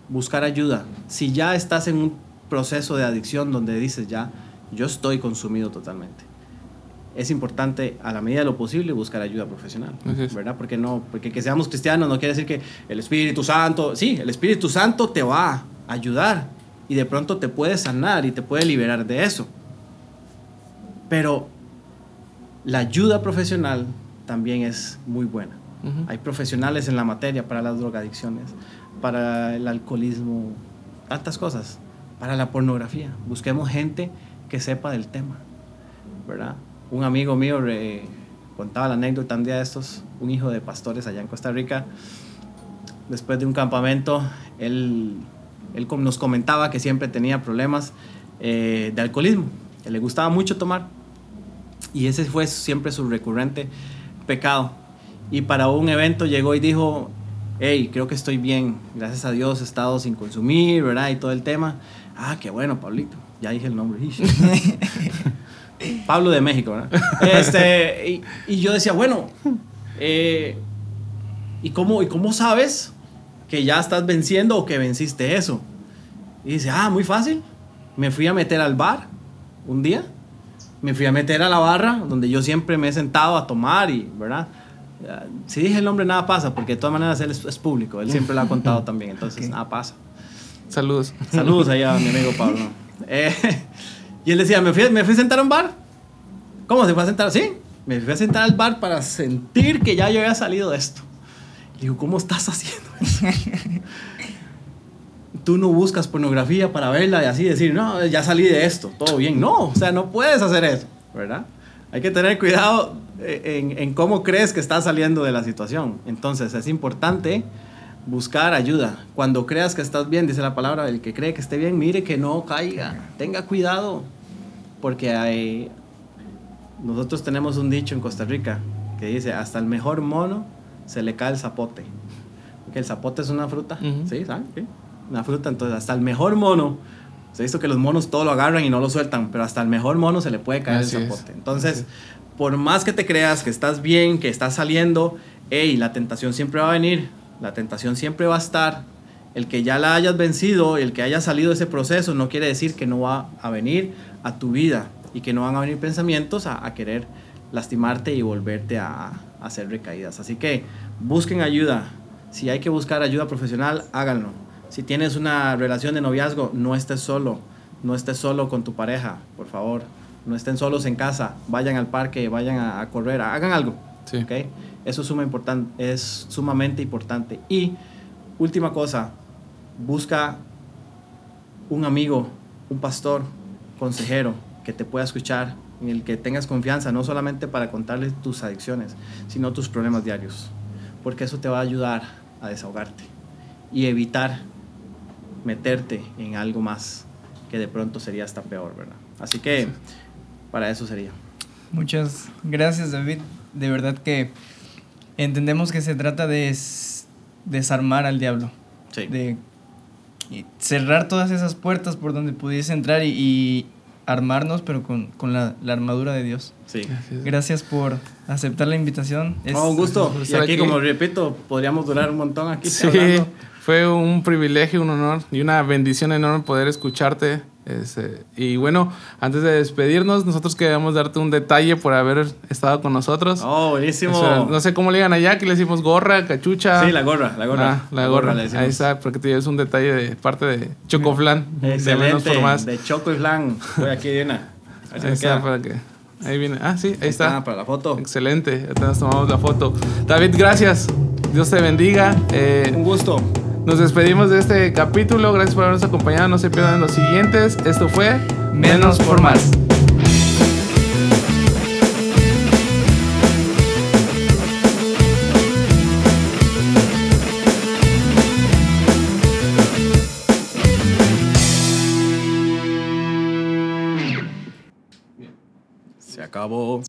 buscar ayuda. Si ya estás en un proceso de adicción donde dices ya, yo estoy consumido totalmente. Es importante a la medida de lo posible buscar ayuda profesional. ¿verdad? Porque no, porque que seamos cristianos no quiere decir que el Espíritu Santo, sí, el Espíritu Santo te va a ayudar y de pronto te puede sanar y te puede liberar de eso. Pero la ayuda profesional también es muy buena. Hay profesionales en la materia para las drogadicciones, para el alcoholismo, tantas cosas, para la pornografía. Busquemos gente que sepa del tema, ¿verdad? Un amigo mío eh, contaba la anécdota un día de estos, un hijo de pastores allá en Costa Rica, después de un campamento, él, él nos comentaba que siempre tenía problemas eh, de alcoholismo, que le gustaba mucho tomar y ese fue siempre su recurrente pecado. Y para un evento llegó y dijo, hey, creo que estoy bien, gracias a Dios he estado sin consumir, ¿verdad? Y todo el tema. Ah, qué bueno, Pablito, ya dije el nombre. (laughs) Pablo de México, ¿verdad? Este, y, y yo decía, bueno, eh, ¿y, cómo, ¿y cómo sabes que ya estás venciendo o que venciste eso? Y dice, ah, muy fácil. Me fui a meter al bar un día. Me fui a meter a la barra donde yo siempre me he sentado a tomar y, ¿verdad? Ah, Si dije el nombre, nada pasa, porque de todas maneras él es, es público. Él siempre lo ha contado (laughs) también, entonces Ok. nada pasa. Saludos. Saludos allá a mi amigo (laughs) Pablo. Eh, (laughs) y él decía, me fui, me fui a sentar a un bar. ¿Cómo se fue a sentar? Sí, me fui a sentar al bar para sentir que ya yo había salido de esto. Y digo, ¿cómo estás haciendo eso? Tú no buscas pornografía para verla y así decir, no, ya salí de esto, todo bien. No, o sea, no puedes hacer eso, ¿verdad? Hay que tener cuidado eh, en, en cómo crees que estás saliendo de la situación. Entonces, es importante buscar ayuda. Cuando creas que estás bien, dice la palabra, el que cree que esté bien, mire que no caiga. Tenga cuidado. Porque hay, nosotros tenemos un dicho en Costa Rica que dice, hasta el mejor mono se le cae el zapote. Porque el zapote es una fruta. ¿sí? ¿Saben? Sí. Una fruta, entonces hasta el mejor mono, se ha visto que los monos todo lo agarran y no lo sueltan, pero hasta el mejor mono se le puede caer Así el es. zapote. Entonces, Así por más que te creas que estás bien, que estás saliendo, hey, la tentación siempre va a venir, la tentación siempre va a estar. El que ya la hayas vencido, el que haya salido de ese proceso, no quiere decir que no va a venir a tu vida y que no van a venir pensamientos a, a querer lastimarte y volverte a, a hacer recaídas. Así que busquen ayuda. Si hay que buscar ayuda profesional, háganlo. Si tienes una relación de noviazgo, no estés solo. No estés solo con tu pareja, por favor. No estén solos en casa. Vayan al parque, vayan a, a correr, hagan algo. Sí. Eso es, suma importan- es sumamente importante. Y última cosa, busca un amigo, un pastor, consejero que te pueda escuchar, en el que tengas confianza, no solamente para contarle tus adicciones, sino tus problemas diarios. Porque eso te va a ayudar a desahogarte y evitar meterte en algo más que de pronto sería hasta peor, ¿verdad? Así que para eso sería. Muchas gracias, David. De verdad que entendemos que se trata de desarmar al diablo. Sí. De cerrar todas esas puertas por donde pudiese entrar y, y armarnos, pero con, con la, la armadura de Dios. Sí. Gracias por aceptar la invitación. Es- No, un gusto. Y aquí, aquí. como repito, podríamos durar un montón aquí Sí, hablando. Fue un privilegio, un honor y una bendición enorme poder escucharte. Este, y bueno, antes de despedirnos, nosotros queremos darte un detalle por haber estado con nosotros. Oh, buenísimo. O sea, no sé cómo le digan allá, que le decimos gorra, cachucha. Sí, la gorra, la gorra. Ah, la gorra. Ahí está, porque te llevas un detalle de parte de Chocoflan. de menos Excelente. De choco y flan. Voy aquí de una. A ver si Ahí está, para que. Ahí viene. Ah, sí, ahí está. para la foto. Excelente. Ya nos tomamos la foto. David, gracias. Dios te bendiga. Eh, Un gusto. Nos despedimos de este capítulo. Gracias por habernos acompañado. No se pierdan los siguientes. Esto fue Menos por Más. Se acabó.